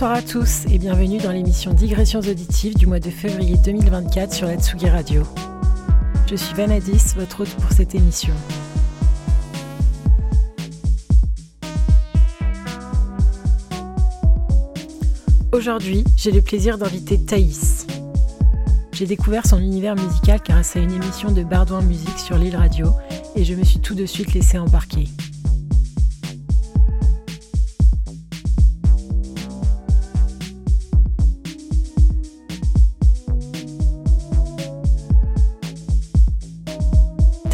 Bonsoir à tous et bienvenue dans l'émission Digressions auditives du mois de février 2024 sur la Tsugi Radio. Je suis Vanadis, votre hôte pour cette émission. Aujourd'hui, j'ai le plaisir d'inviter Thaïs. J'ai découvert son univers musical grâce à une émission de Bardouin Musique sur l'île Radio et je me suis tout de suite laissé embarquer.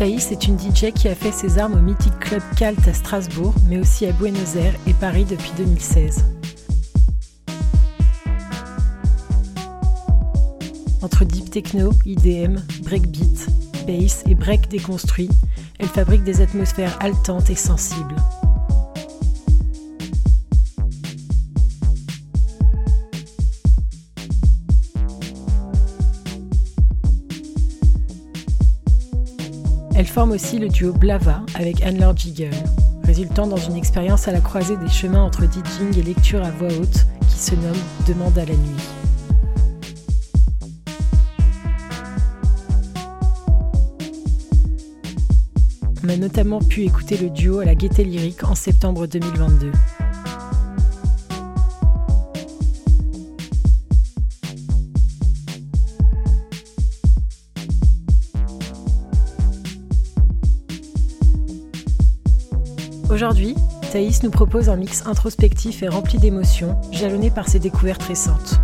Thaïs est une DJ qui a fait ses armes au mythique club Calt à Strasbourg, mais aussi à Buenos Aires et Paris depuis 2016. Entre deep techno, IDM, breakbeat, bass et break déconstruit, elle fabrique des atmosphères haletantes et sensibles. Forme aussi le duo Blava avec Anne-Laure Jiggle, résultant dans une expérience à la croisée des chemins entre DJing et lecture à voix haute qui se nomme Demande à la nuit. On a notamment pu écouter le duo à la Gaieté Lyrique en septembre 2022. Aujourd'hui, Thaïs nous propose un mix introspectif et rempli d'émotions, jalonné par ses découvertes récentes.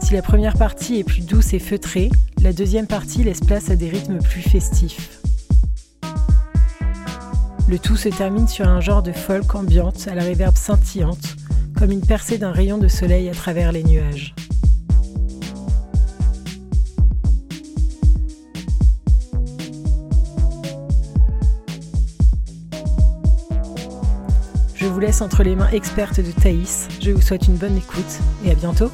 Si la première partie est plus douce et feutrée, la deuxième partie laisse place à des rythmes plus festifs. Le tout se termine sur un genre de folk ambiante à la réverbe scintillante, comme une percée d'un rayon de soleil à travers les nuages. Entre les mains expertes de Thaïs. Je vous souhaite une bonne écoute et à bientôt.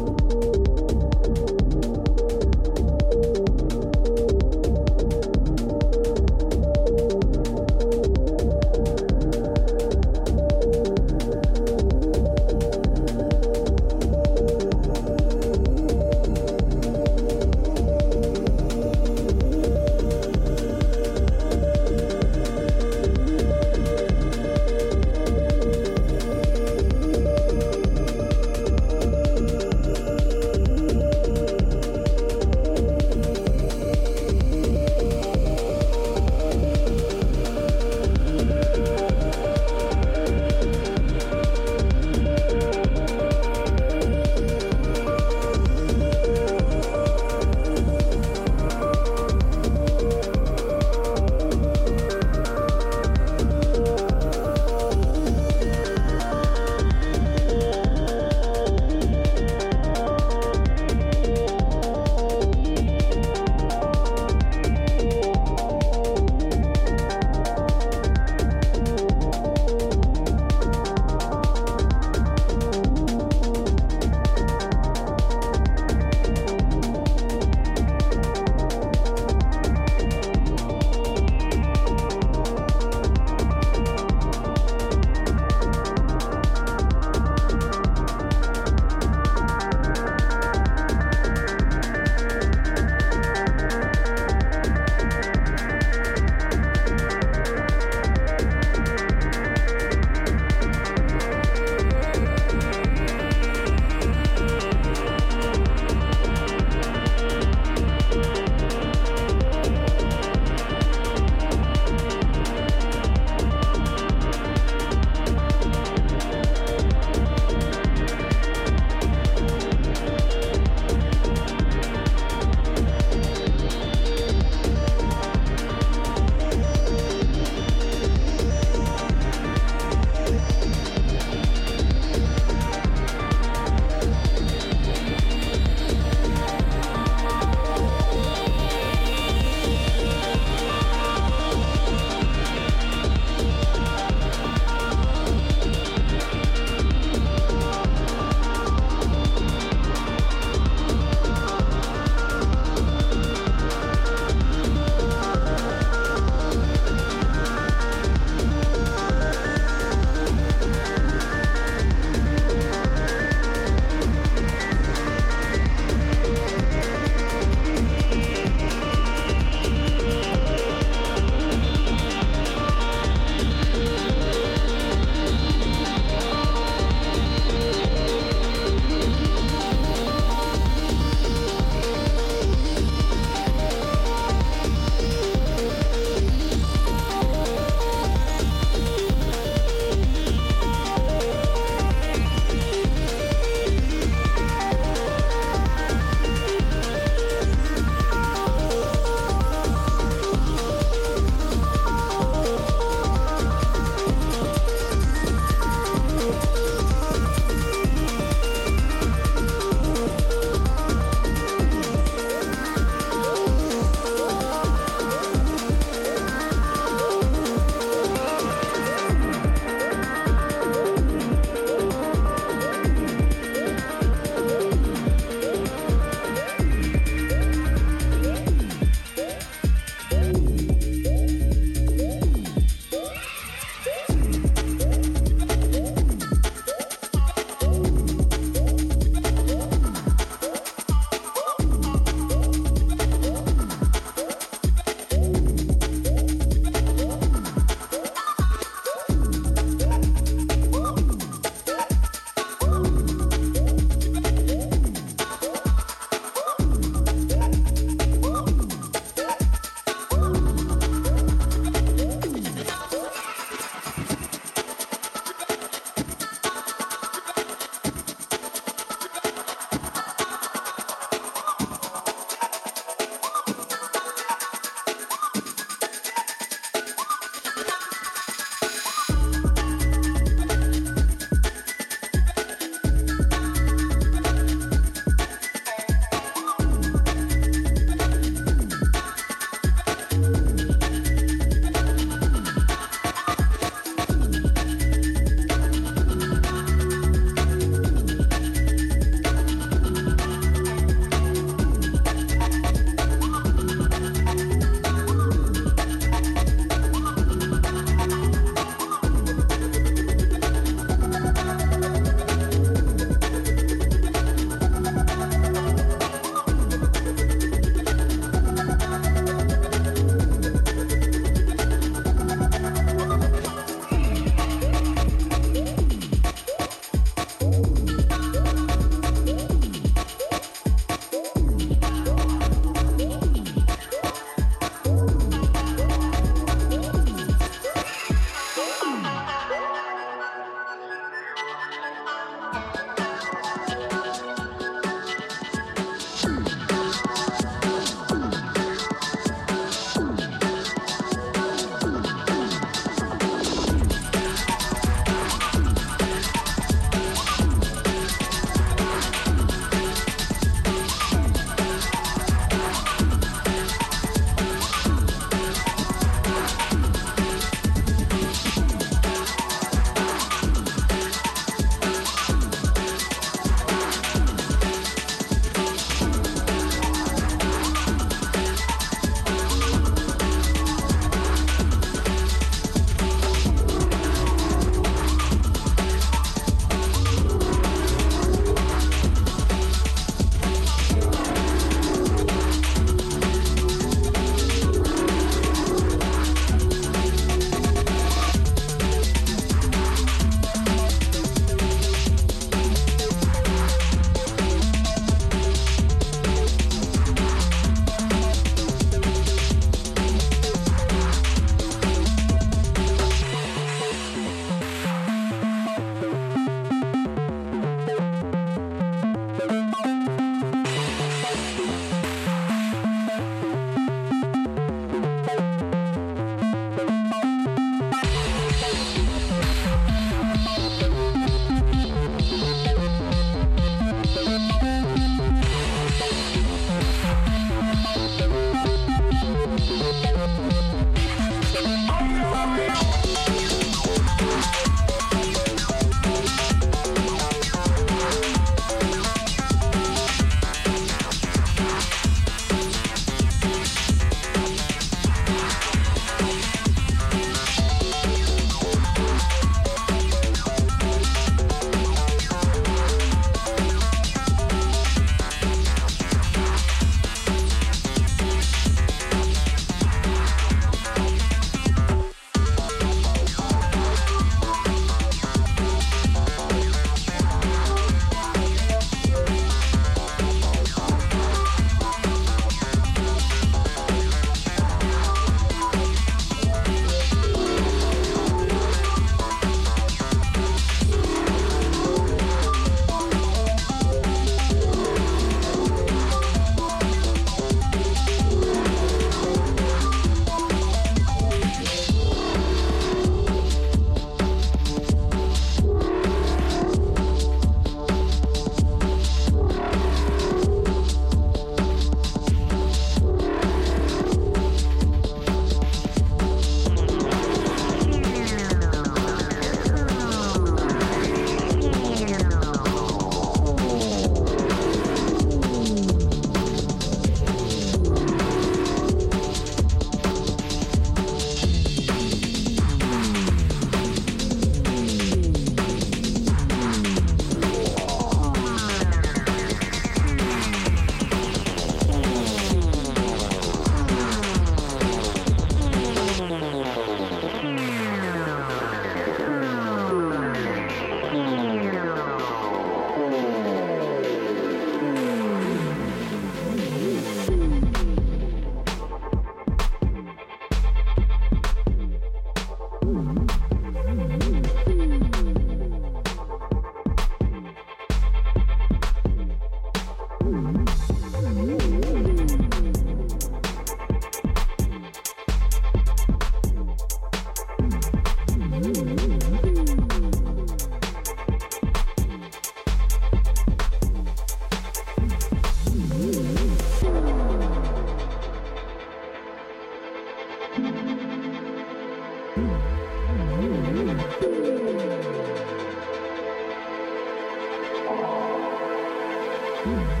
Mm-hmm.